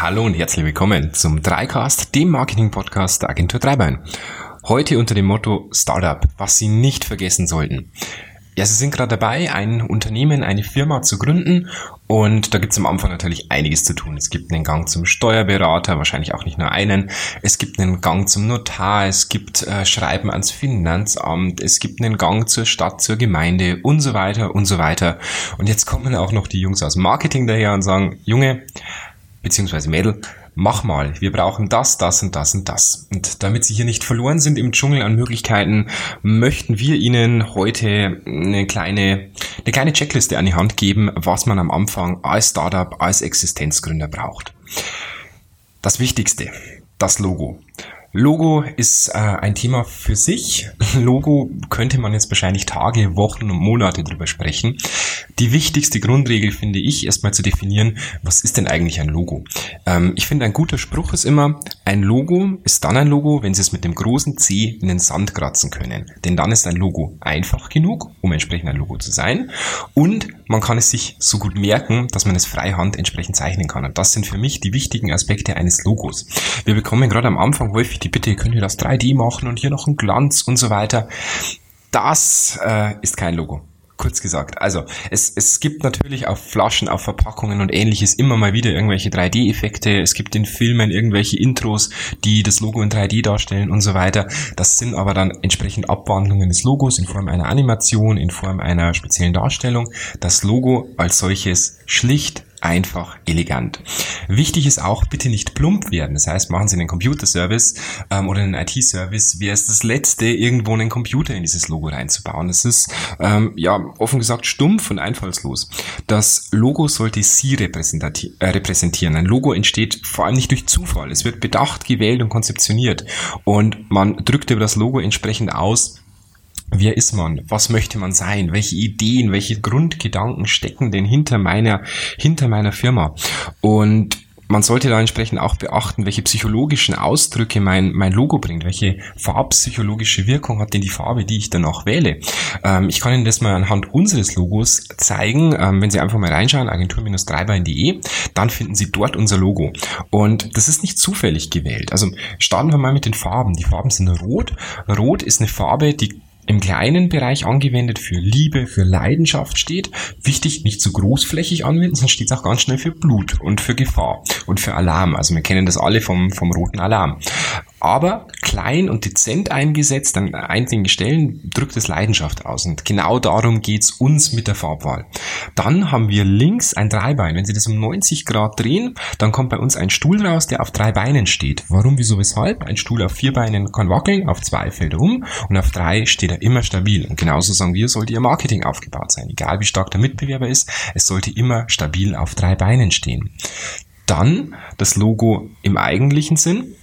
Hallo und herzlich willkommen zum Dreicast, dem Marketing-Podcast der Agentur Dreibein. Heute unter dem Motto Startup, was Sie nicht vergessen sollten. Ja, Sie sind gerade dabei, ein Unternehmen, eine Firma zu gründen und da gibt es am Anfang natürlich einiges zu tun. Es gibt einen Gang zum Steuerberater, wahrscheinlich auch nicht nur einen. Es gibt einen Gang zum Notar, es gibt äh, Schreiben ans Finanzamt, es gibt einen Gang zur Stadt, zur Gemeinde und so weiter und so weiter. Und jetzt kommen auch noch die Jungs aus Marketing daher und sagen, Junge, beziehungsweise Mädel, mach mal, wir brauchen das, das und das und das. Und damit Sie hier nicht verloren sind im Dschungel an Möglichkeiten, möchten wir Ihnen heute eine kleine, eine kleine Checkliste an die Hand geben, was man am Anfang als Startup, als Existenzgründer braucht. Das Wichtigste, das Logo. Logo ist äh, ein Thema für sich. Logo könnte man jetzt wahrscheinlich Tage, Wochen und Monate drüber sprechen. Die wichtigste Grundregel finde ich erstmal zu definieren, was ist denn eigentlich ein Logo? Ähm, ich finde ein guter Spruch ist immer, ein Logo ist dann ein Logo, wenn Sie es mit dem großen C in den Sand kratzen können. Denn dann ist ein Logo einfach genug, um entsprechend ein Logo zu sein. Und man kann es sich so gut merken, dass man es freihand entsprechend zeichnen kann. Und das sind für mich die wichtigen Aspekte eines Logos. Wir bekommen gerade am Anfang häufig die Bitte, könnt ihr das 3D machen und hier noch ein Glanz und so weiter. Das äh, ist kein Logo. Kurz gesagt. Also es, es gibt natürlich auf Flaschen, auf Verpackungen und ähnliches immer mal wieder irgendwelche 3D-Effekte. Es gibt in Filmen irgendwelche Intros, die das Logo in 3D darstellen und so weiter. Das sind aber dann entsprechend Abwandlungen des Logos in Form einer Animation, in Form einer speziellen Darstellung. Das Logo als solches schlicht einfach, elegant. Wichtig ist auch, bitte nicht plump werden. Das heißt, machen Sie einen Computerservice ähm, oder einen IT-Service, wäre es das Letzte, irgendwo einen Computer in dieses Logo reinzubauen. Das ist, ähm, ja, offen gesagt, stumpf und einfallslos. Das Logo sollte Sie äh, repräsentieren. Ein Logo entsteht vor allem nicht durch Zufall. Es wird bedacht, gewählt und konzeptioniert. Und man drückt über das Logo entsprechend aus, Wer ist man? Was möchte man sein? Welche Ideen, welche Grundgedanken stecken denn hinter meiner, hinter meiner Firma? Und man sollte da entsprechend auch beachten, welche psychologischen Ausdrücke mein, mein Logo bringt, welche farbpsychologische Wirkung hat denn die Farbe, die ich danach wähle. Ähm, ich kann Ihnen das mal anhand unseres Logos zeigen. Ähm, wenn Sie einfach mal reinschauen, agentur-dreibein.de, dann finden Sie dort unser Logo. Und das ist nicht zufällig gewählt. Also starten wir mal mit den Farben. Die Farben sind rot. Rot ist eine Farbe, die im kleinen Bereich angewendet für Liebe, für Leidenschaft steht. Wichtig, nicht zu großflächig anwenden, sonst steht es auch ganz schnell für Blut und für Gefahr und für Alarm. Also wir kennen das alle vom, vom roten Alarm aber klein und dezent eingesetzt an einigen Stellen drückt es Leidenschaft aus und genau darum geht's uns mit der Farbwahl. Dann haben wir links ein Dreibein. Wenn Sie das um 90 Grad drehen, dann kommt bei uns ein Stuhl raus, der auf drei Beinen steht. Warum, wieso, weshalb? Ein Stuhl auf vier Beinen kann wackeln, auf zwei fällt er um und auf drei steht er immer stabil. Und genauso sagen wir, sollte Ihr Marketing aufgebaut sein. Egal wie stark der Mitbewerber ist, es sollte immer stabil auf drei Beinen stehen. Dann das Logo im eigentlichen Sinn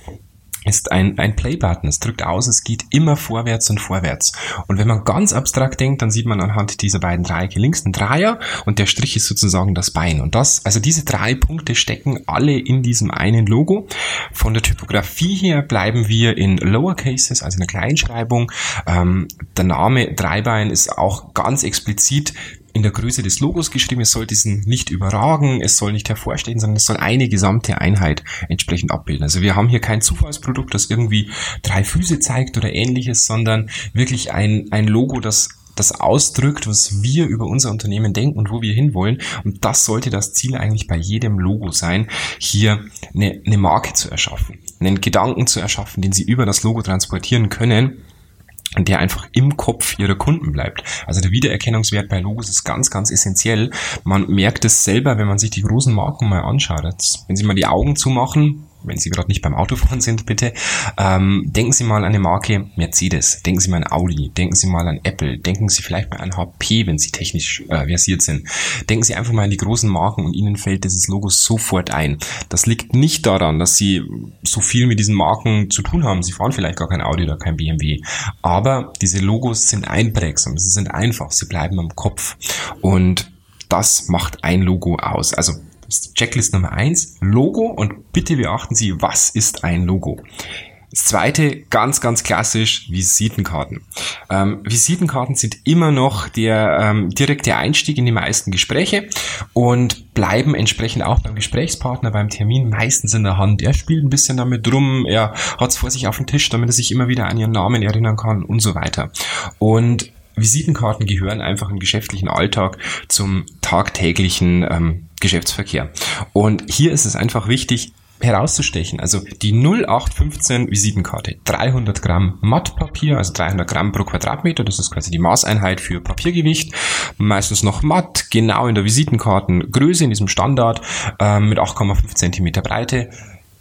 ist ein, ein Play-Button. Es drückt aus, es geht immer vorwärts und vorwärts. Und wenn man ganz abstrakt denkt, dann sieht man anhand dieser beiden Dreiecke links einen Dreier und der Strich ist sozusagen das Bein. Und das, also diese drei Punkte stecken alle in diesem einen Logo. Von der Typografie her bleiben wir in Lower Cases, also in der Kleinschreibung. Ähm, der Name Dreibein ist auch ganz explizit in der Größe des Logos geschrieben. Es soll diesen nicht überragen, es soll nicht hervorstehen, sondern es soll eine gesamte Einheit entsprechend abbilden. Also wir haben hier kein Zufallsprodukt, das irgendwie drei Füße zeigt oder ähnliches, sondern wirklich ein, ein Logo, das das ausdrückt, was wir über unser Unternehmen denken und wo wir hinwollen. Und das sollte das Ziel eigentlich bei jedem Logo sein, hier eine, eine Marke zu erschaffen, einen Gedanken zu erschaffen, den Sie über das Logo transportieren können der einfach im Kopf ihrer Kunden bleibt. Also der Wiedererkennungswert bei Logos ist ganz, ganz essentiell. Man merkt es selber, wenn man sich die großen Marken mal anschaut. Wenn Sie mal die Augen zumachen, wenn Sie gerade nicht beim Autofahren sind, bitte, ähm, denken Sie mal an eine Marke Mercedes, denken Sie mal an Audi, denken Sie mal an Apple, denken Sie vielleicht mal an HP, wenn Sie technisch äh, versiert sind. Denken Sie einfach mal an die großen Marken und Ihnen fällt dieses Logo sofort ein. Das liegt nicht daran, dass Sie so viel mit diesen Marken zu tun haben. Sie fahren vielleicht gar kein Audi oder kein BMW. Aber diese Logos sind einprägsam, sie sind einfach, sie bleiben am Kopf. Und das macht ein Logo aus. Also Checklist Nummer eins Logo und bitte beachten Sie, was ist ein Logo? Das zweite, ganz, ganz klassisch, Visitenkarten. Ähm, Visitenkarten sind immer noch der ähm, direkte Einstieg in die meisten Gespräche und bleiben entsprechend auch beim Gesprächspartner beim Termin meistens in der Hand. Er spielt ein bisschen damit rum, er hat es vor sich auf dem Tisch, damit er sich immer wieder an ihren Namen erinnern kann und so weiter. Und Visitenkarten gehören einfach im geschäftlichen Alltag zum tagtäglichen ähm, Geschäftsverkehr. Und hier ist es einfach wichtig, herauszustechen. Also die 0815 Visitenkarte, 300 Gramm Mattpapier, also 300 Gramm pro Quadratmeter, das ist quasi die Maßeinheit für Papiergewicht. Meistens noch matt, genau in der Visitenkartengröße, in diesem Standard, äh, mit 8,5 Zentimeter Breite.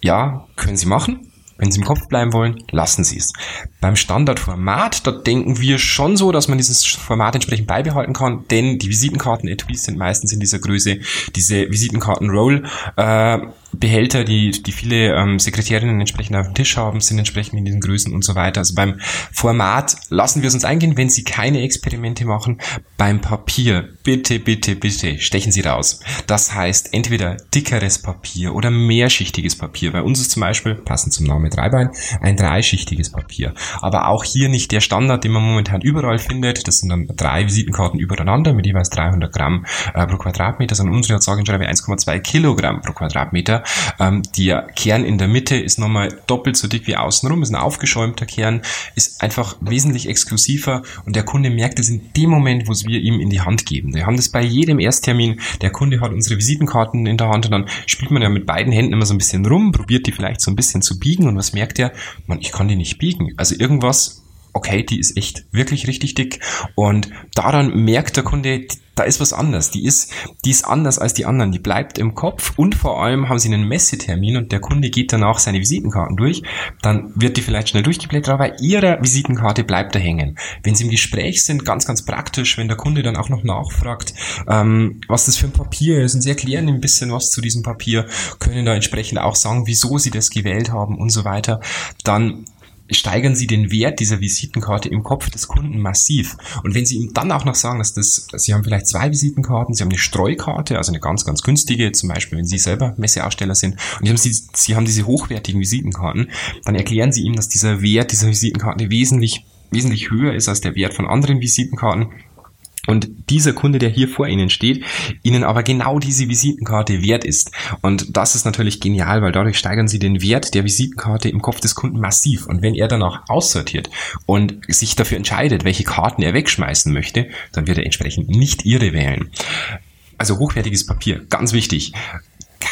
Ja, können Sie machen. Wenn Sie im Kopf bleiben wollen, lassen Sie es. Beim Standardformat, da denken wir schon so, dass man dieses Format entsprechend beibehalten kann, denn die Visitenkarten-Etuis sind meistens in dieser Größe. Diese Visitenkarten-Roll äh, Behälter, die, die viele ähm, Sekretärinnen entsprechend auf dem Tisch haben, sind entsprechend in diesen Größen und so weiter. Also beim Format lassen wir es uns eingehen, wenn Sie keine Experimente machen. Beim Papier, bitte, bitte, bitte, stechen Sie raus. Das heißt, entweder dickeres Papier oder mehrschichtiges Papier. Bei uns ist zum Beispiel, passend zum Namen Dreibein, ein dreischichtiges Papier. Aber auch hier nicht der Standard, den man momentan überall findet. Das sind dann drei Visitenkarten übereinander mit jeweils 300 Gramm äh, pro Quadratmeter, sondern unsere hat sage und schreibe 1,2 Kilogramm pro Quadratmeter. Ähm, der Kern in der Mitte ist nochmal doppelt so dick wie außenrum, ist ein aufgeschäumter Kern, ist einfach wesentlich exklusiver und der Kunde merkt es in dem Moment, wo es wir ihm in die Hand geben. Wir haben das bei jedem Ersttermin, der Kunde hat unsere Visitenkarten in der Hand und dann spielt man ja mit beiden Händen immer so ein bisschen rum, probiert die vielleicht so ein bisschen zu biegen und was merkt er? Man, ich kann die nicht biegen. Also irgendwas okay, die ist echt wirklich richtig dick. Und daran merkt der Kunde, da ist was anders. Die ist, die ist anders als die anderen. Die bleibt im Kopf und vor allem haben sie einen Messetermin und der Kunde geht danach seine Visitenkarten durch. Dann wird die vielleicht schnell durchgeblättert, aber ihre Visitenkarte bleibt da hängen. Wenn sie im Gespräch sind, ganz, ganz praktisch, wenn der Kunde dann auch noch nachfragt, ähm, was das für ein Papier ist und sie erklären ein bisschen was zu diesem Papier, können da entsprechend auch sagen, wieso sie das gewählt haben und so weiter, dann steigern Sie den Wert dieser Visitenkarte im Kopf des Kunden massiv. Und wenn Sie ihm dann auch noch sagen, dass das, Sie haben vielleicht zwei Visitenkarten, Sie haben eine Streukarte, also eine ganz, ganz günstige, zum Beispiel, wenn Sie selber Messeaussteller sind, und Sie haben, Sie, Sie haben diese hochwertigen Visitenkarten, dann erklären Sie ihm, dass dieser Wert dieser Visitenkarte wesentlich, wesentlich höher ist als der Wert von anderen Visitenkarten und dieser Kunde, der hier vor Ihnen steht, Ihnen aber genau diese Visitenkarte wert ist. Und das ist natürlich genial, weil dadurch steigern Sie den Wert der Visitenkarte im Kopf des Kunden massiv. Und wenn er danach aussortiert und sich dafür entscheidet, welche Karten er wegschmeißen möchte, dann wird er entsprechend nicht Ihre wählen. Also hochwertiges Papier, ganz wichtig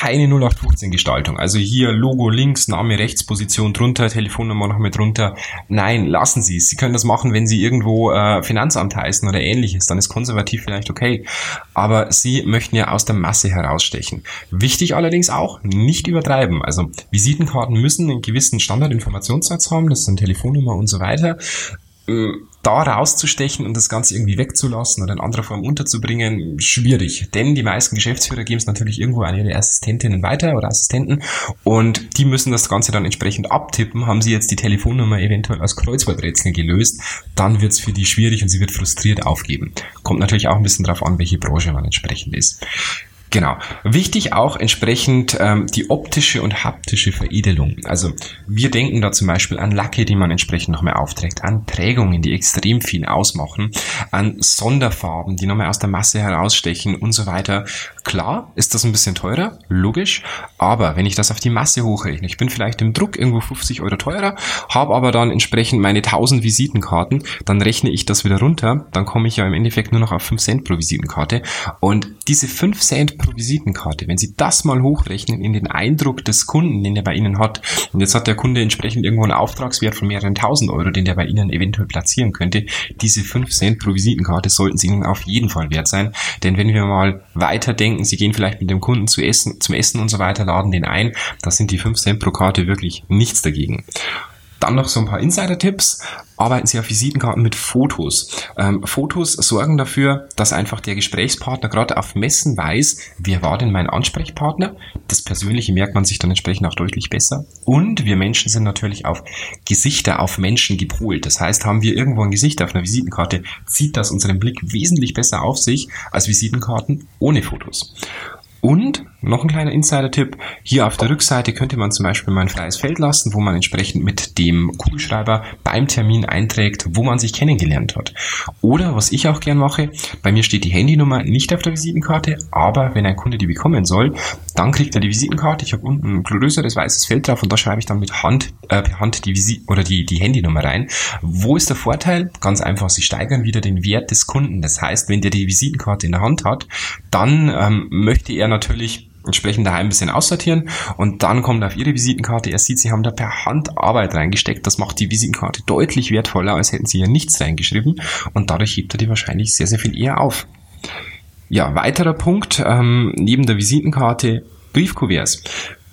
keine 0815 Gestaltung. Also hier Logo links, Name rechts, Position drunter, Telefonnummer noch mit drunter. Nein, lassen Sie es. Sie können das machen, wenn Sie irgendwo äh, Finanzamt heißen oder ähnliches. Dann ist konservativ vielleicht okay. Aber Sie möchten ja aus der Masse herausstechen. Wichtig allerdings auch, nicht übertreiben. Also Visitenkarten müssen einen gewissen Standardinformationssatz haben. Das sind Telefonnummer und so weiter. Äh, da rauszustechen und das Ganze irgendwie wegzulassen oder in anderer Form unterzubringen, schwierig. Denn die meisten Geschäftsführer geben es natürlich irgendwo an ihre Assistentinnen weiter oder Assistenten und die müssen das Ganze dann entsprechend abtippen. Haben sie jetzt die Telefonnummer eventuell als Kreuzworträtsel gelöst, dann wird es für die schwierig und sie wird frustriert aufgeben. Kommt natürlich auch ein bisschen darauf an, welche Branche man entsprechend ist. Genau. Wichtig auch entsprechend ähm, die optische und haptische Veredelung. Also wir denken da zum Beispiel an Lacke, die man entsprechend noch mehr aufträgt, an Prägungen, die extrem viel ausmachen, an Sonderfarben, die noch mehr aus der Masse herausstechen und so weiter. Klar ist das ein bisschen teurer, logisch, aber wenn ich das auf die Masse hochrechne, ich bin vielleicht im Druck irgendwo 50 Euro teurer, habe aber dann entsprechend meine 1000 Visitenkarten, dann rechne ich das wieder runter, dann komme ich ja im Endeffekt nur noch auf 5 Cent pro Visitenkarte und diese 5 Cent Visitenkarte, wenn Sie das mal hochrechnen in den Eindruck des Kunden, den er bei Ihnen hat, und jetzt hat der Kunde entsprechend irgendwo einen Auftragswert von mehreren tausend Euro, den der bei Ihnen eventuell platzieren könnte, diese 5 Cent pro Visitenkarte sollten Sie Ihnen auf jeden Fall wert sein, denn wenn wir mal weiterdenken, Sie gehen vielleicht mit dem Kunden zu essen, zum Essen und so weiter, laden den ein, da sind die 5 Cent pro Karte wirklich nichts dagegen. Dann noch so ein paar Insider-Tipps. Arbeiten Sie auf Visitenkarten mit Fotos. Ähm, Fotos sorgen dafür, dass einfach der Gesprächspartner gerade auf Messen weiß, wer war denn mein Ansprechpartner. Das Persönliche merkt man sich dann entsprechend auch deutlich besser. Und wir Menschen sind natürlich auf Gesichter, auf Menschen gepolt. Das heißt, haben wir irgendwo ein Gesicht auf einer Visitenkarte, zieht das unseren Blick wesentlich besser auf sich als Visitenkarten ohne Fotos. Und noch ein kleiner Insider-Tipp. Hier auf der Rückseite könnte man zum Beispiel mal ein freies Feld lassen, wo man entsprechend mit dem Kugelschreiber beim Termin einträgt, wo man sich kennengelernt hat. Oder was ich auch gern mache, bei mir steht die Handynummer nicht auf der Visitenkarte, aber wenn ein Kunde die bekommen soll, dann kriegt er die Visitenkarte. Ich habe unten ein größeres weißes Feld drauf und da schreibe ich dann mit Hand, äh, per Hand die Visit oder die, die Handynummer rein. Wo ist der Vorteil? Ganz einfach, sie steigern wieder den Wert des Kunden. Das heißt, wenn der die Visitenkarte in der Hand hat, dann ähm, möchte er natürlich entsprechend daheim ein bisschen aussortieren und dann kommt auf ihre Visitenkarte, er sieht, sie haben da per Hand Arbeit reingesteckt, das macht die Visitenkarte deutlich wertvoller, als hätten sie hier nichts reingeschrieben und dadurch hebt er die wahrscheinlich sehr, sehr viel eher auf. Ja, weiterer Punkt, ähm, neben der Visitenkarte Briefkuverts.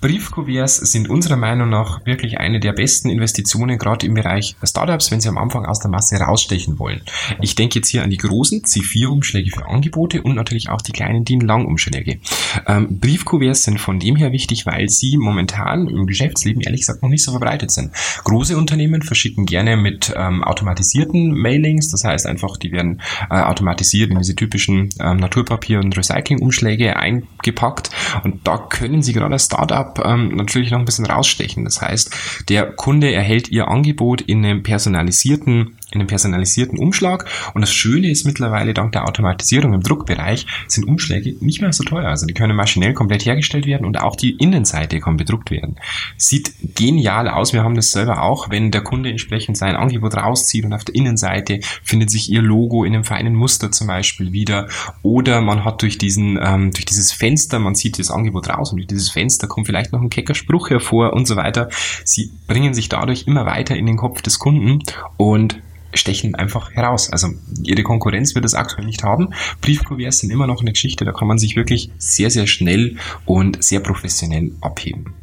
Briefkuverts sind unserer Meinung nach wirklich eine der besten Investitionen, gerade im Bereich Startups, wenn sie am Anfang aus der Masse rausstechen wollen. Ich denke jetzt hier an die großen C4-Umschläge für Angebote und natürlich auch die kleinen DIN-Lang-Umschläge. Ähm, Briefkuverts sind von dem her wichtig, weil sie momentan im Geschäftsleben ehrlich gesagt noch nicht so verbreitet sind. Große Unternehmen verschicken gerne mit ähm, automatisierten Mailings, das heißt einfach, die werden äh, automatisiert in diese typischen ähm, Naturpapier- und Recycling-Umschläge eingepackt und da können sie gerade als Startup ähm, natürlich noch ein bisschen rausstechen. Das heißt, der Kunde erhält ihr Angebot in einem personalisierten in einem personalisierten Umschlag. Und das Schöne ist mittlerweile, dank der Automatisierung im Druckbereich, sind Umschläge nicht mehr so teuer. Also die können maschinell komplett hergestellt werden und auch die Innenseite kann bedruckt werden. Sieht genial aus. Wir haben das selber auch, wenn der Kunde entsprechend sein Angebot rauszieht und auf der Innenseite findet sich ihr Logo in einem feinen Muster zum Beispiel wieder. Oder man hat durch diesen, ähm, durch dieses Fenster, man sieht das Angebot raus und durch dieses Fenster kommt vielleicht noch ein kecker Spruch hervor und so weiter. Sie bringen sich dadurch immer weiter in den Kopf des Kunden und stechen einfach heraus. Also ihre Konkurrenz wird es aktuell nicht haben. Briefkuverts sind immer noch eine Geschichte, da kann man sich wirklich sehr, sehr schnell und sehr professionell abheben.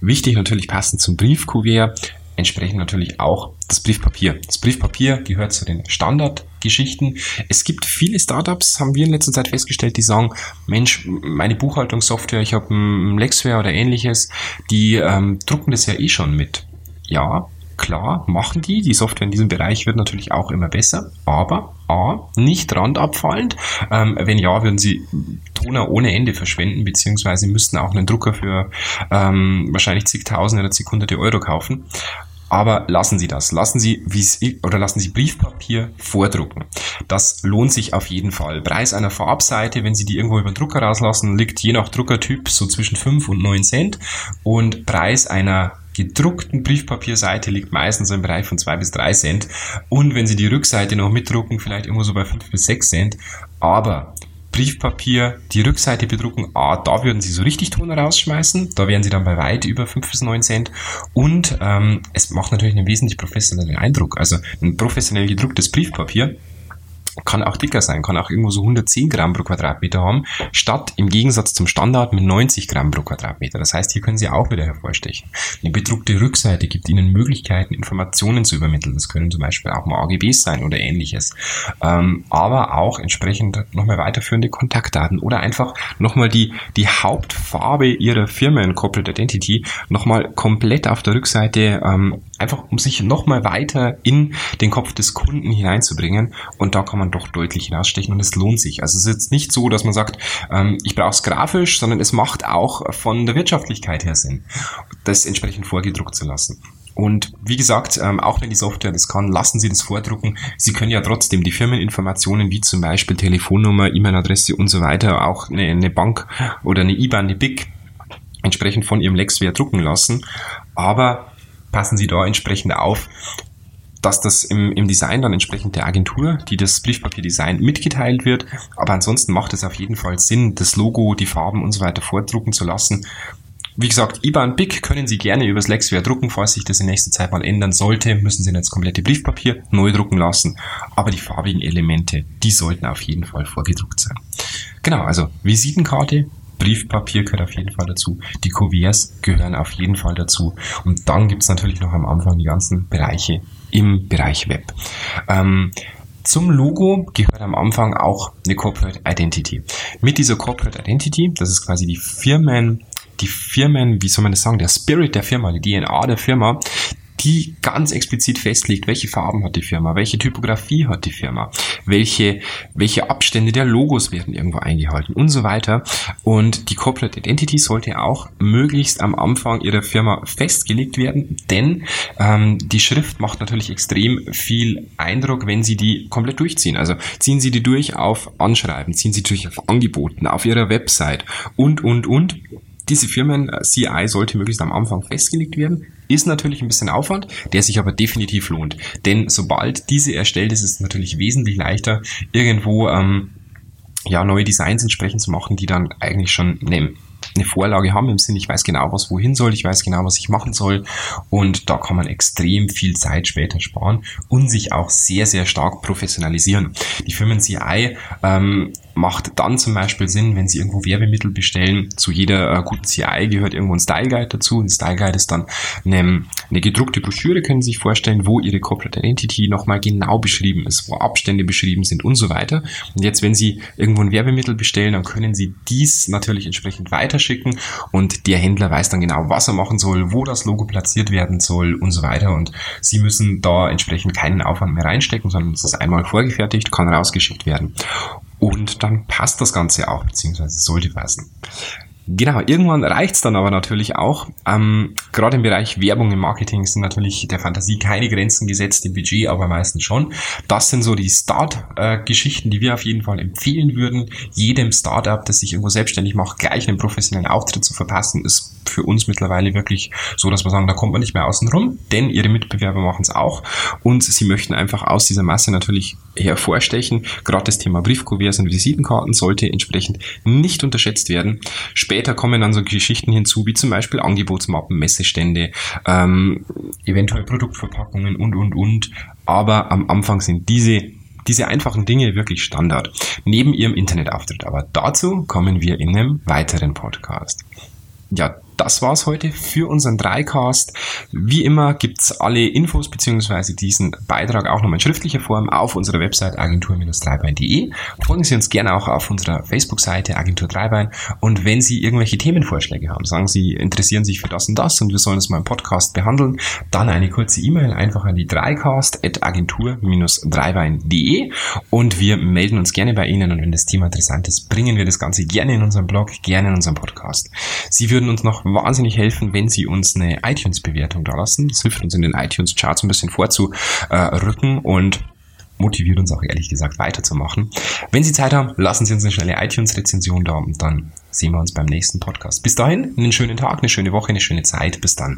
Wichtig natürlich passend zum Briefkuvert entsprechend natürlich auch das Briefpapier. Das Briefpapier gehört zu den Standardgeschichten. Es gibt viele Startups, haben wir in letzter Zeit festgestellt, die sagen, Mensch, meine Buchhaltungssoftware, ich habe ein Lexware oder ähnliches, die ähm, drucken das ja eh schon mit. Ja, Klar, machen die. Die Software in diesem Bereich wird natürlich auch immer besser, aber A, nicht randabfallend. Ähm, wenn ja, würden sie Toner ohne Ende verschwenden, beziehungsweise müssten auch einen Drucker für ähm, wahrscheinlich zigtausende oder zigunderte Euro kaufen. Aber lassen Sie das. Lassen Sie, oder lassen Sie Briefpapier vordrucken. Das lohnt sich auf jeden Fall. Preis einer Farbseite, wenn Sie die irgendwo über den Drucker rauslassen, liegt je nach Druckertyp so zwischen 5 und 9 Cent. Und Preis einer gedruckten Briefpapierseite liegt meistens im Bereich von zwei bis drei Cent. Und wenn Sie die Rückseite noch mitdrucken, vielleicht irgendwo so bei fünf bis sechs Cent. Aber Briefpapier, die Rückseite bedrucken, ah, da würden sie so richtig Ton rausschmeißen. Da wären sie dann bei weit über 5 bis 9 Cent. Und ähm, es macht natürlich einen wesentlich professionellen Eindruck. Also ein professionell gedrucktes Briefpapier kann auch dicker sein, kann auch irgendwo so 110 Gramm pro Quadratmeter haben, statt im Gegensatz zum Standard mit 90 Gramm pro Quadratmeter. Das heißt, hier können Sie auch wieder hervorstechen. Eine bedruckte Rückseite gibt Ihnen Möglichkeiten, Informationen zu übermitteln. Das können zum Beispiel auch mal AGBs sein oder ähnliches. Ähm, aber auch entsprechend nochmal weiterführende Kontaktdaten oder einfach nochmal die, die Hauptfarbe Ihrer Firmen Corporate Identity nochmal komplett auf der Rückseite, ähm, einfach um sich nochmal weiter in den Kopf des Kunden hineinzubringen. Und da kann man doch deutlich hinausstechen und es lohnt sich. Also es ist jetzt nicht so, dass man sagt, ähm, ich brauche es grafisch, sondern es macht auch von der Wirtschaftlichkeit her Sinn, das entsprechend vorgedruckt zu lassen. Und wie gesagt, ähm, auch wenn die Software das kann, lassen Sie das vordrucken. Sie können ja trotzdem die Firmeninformationen wie zum Beispiel Telefonnummer, E-Mail-Adresse und so weiter, auch eine, eine Bank oder eine IBAN, eine BIC entsprechend von Ihrem Lexware drucken lassen. Aber passen Sie da entsprechend auf, dass das im, im Design dann entsprechend der Agentur, die das Briefpapier-Design mitgeteilt wird. Aber ansonsten macht es auf jeden Fall Sinn, das Logo, die Farben und so weiter vordrucken zu lassen. Wie gesagt, IBAN BIC können Sie gerne übers Lexware drucken. Falls sich das in nächster Zeit mal ändern sollte, müssen Sie das komplette Briefpapier neu drucken lassen. Aber die farbigen Elemente, die sollten auf jeden Fall vorgedruckt sein. Genau, also Visitenkarte, Briefpapier gehört auf jeden Fall dazu. Die Kuverts gehören auf jeden Fall dazu. Und dann gibt's natürlich noch am Anfang die ganzen Bereiche im Bereich Web. Ähm, zum Logo gehört am Anfang auch eine Corporate Identity. Mit dieser Corporate Identity, das ist quasi die Firmen, die Firmen, wie soll man das sagen, der Spirit der Firma, die DNA der Firma, die ganz explizit festlegt, welche Farben hat die Firma, welche Typografie hat die Firma, welche, welche Abstände der Logos werden irgendwo eingehalten und so weiter. Und die Corporate Identity sollte auch möglichst am Anfang ihrer Firma festgelegt werden, denn ähm, die Schrift macht natürlich extrem viel Eindruck, wenn Sie die komplett durchziehen. Also ziehen Sie die durch auf Anschreiben, ziehen Sie durch auf Angeboten, auf Ihrer Website und, und, und diese Firmen äh, CI sollte möglichst am Anfang festgelegt werden. Ist natürlich ein bisschen Aufwand, der sich aber definitiv lohnt. Denn sobald diese erstellt ist, ist es natürlich wesentlich leichter, irgendwo ähm, ja, neue Designs entsprechend zu machen, die dann eigentlich schon eine, eine Vorlage haben im Sinne, ich weiß genau, was wohin soll, ich weiß genau, was ich machen soll und da kann man extrem viel Zeit später sparen und sich auch sehr, sehr stark professionalisieren. Die Firmen CI ähm, macht dann zum Beispiel Sinn, wenn Sie irgendwo Werbemittel bestellen. Zu jeder äh, guten CI gehört irgendwo ein Style Guide dazu. Ein Style Guide ist dann eine, eine gedruckte Broschüre, können Sie sich vorstellen, wo Ihre Corporate Identity nochmal genau beschrieben ist, wo Abstände beschrieben sind und so weiter. Und jetzt, wenn Sie irgendwo ein Werbemittel bestellen, dann können Sie dies natürlich entsprechend weiterschicken und der Händler weiß dann genau, was er machen soll, wo das Logo platziert werden soll und so weiter. Und Sie müssen da entsprechend keinen Aufwand mehr reinstecken, sondern es ist einmal vorgefertigt, kann rausgeschickt werden. Und dann passt das Ganze auch, beziehungsweise sollte passen. Genau, irgendwann reicht's dann aber natürlich auch. Ähm, Gerade im Bereich Werbung im Marketing sind natürlich der Fantasie keine Grenzen gesetzt, im Budget aber meistens schon. Das sind so die Start-Geschichten, die wir auf jeden Fall empfehlen würden. Jedem Startup, das sich irgendwo selbstständig macht, gleich einen professionellen Auftritt zu verpassen, ist für uns mittlerweile wirklich so, dass wir sagen, da kommt man nicht mehr außen rum, denn ihre Mitbewerber machen es auch und sie möchten einfach aus dieser Masse natürlich hervorstechen. Gerade das Thema Briefkuverts und Visitenkarten sollte entsprechend nicht unterschätzt werden. Später kommen dann so Geschichten hinzu, wie zum Beispiel Angebotsmappen, Messestände, ähm, eventuell Produktverpackungen und, und, und. Aber am Anfang sind diese diese einfachen Dinge wirklich Standard. Neben ihrem Internetauftritt. Aber dazu kommen wir in einem weiteren Podcast. Ja, das war's heute für unseren Dreicast. Wie immer gibt's alle Infos beziehungsweise diesen Beitrag auch nochmal in schriftlicher Form auf unserer Website agentur-dreibein.de. Folgen Sie uns gerne auch auf unserer Facebook-Seite Agentur Dreibein. Und wenn Sie irgendwelche Themenvorschläge haben, sagen Sie, interessieren sich für das und das und wir sollen es mal im Podcast behandeln, dann eine kurze E-Mail einfach an die dreicast.agentur-dreibein.de und wir melden uns gerne bei Ihnen und wenn das Thema interessant ist, bringen wir das Ganze gerne in unserem Blog, gerne in unserem Podcast. Sie würden uns noch wahnsinnig helfen, wenn Sie uns eine iTunes-Bewertung da lassen. Das hilft uns in den iTunes-Charts ein bisschen vorzurücken und motiviert uns auch ehrlich gesagt weiterzumachen. Wenn Sie Zeit haben, lassen Sie uns eine schnelle iTunes-Rezension da und dann sehen wir uns beim nächsten Podcast. Bis dahin, einen schönen Tag, eine schöne Woche, eine schöne Zeit. Bis dann.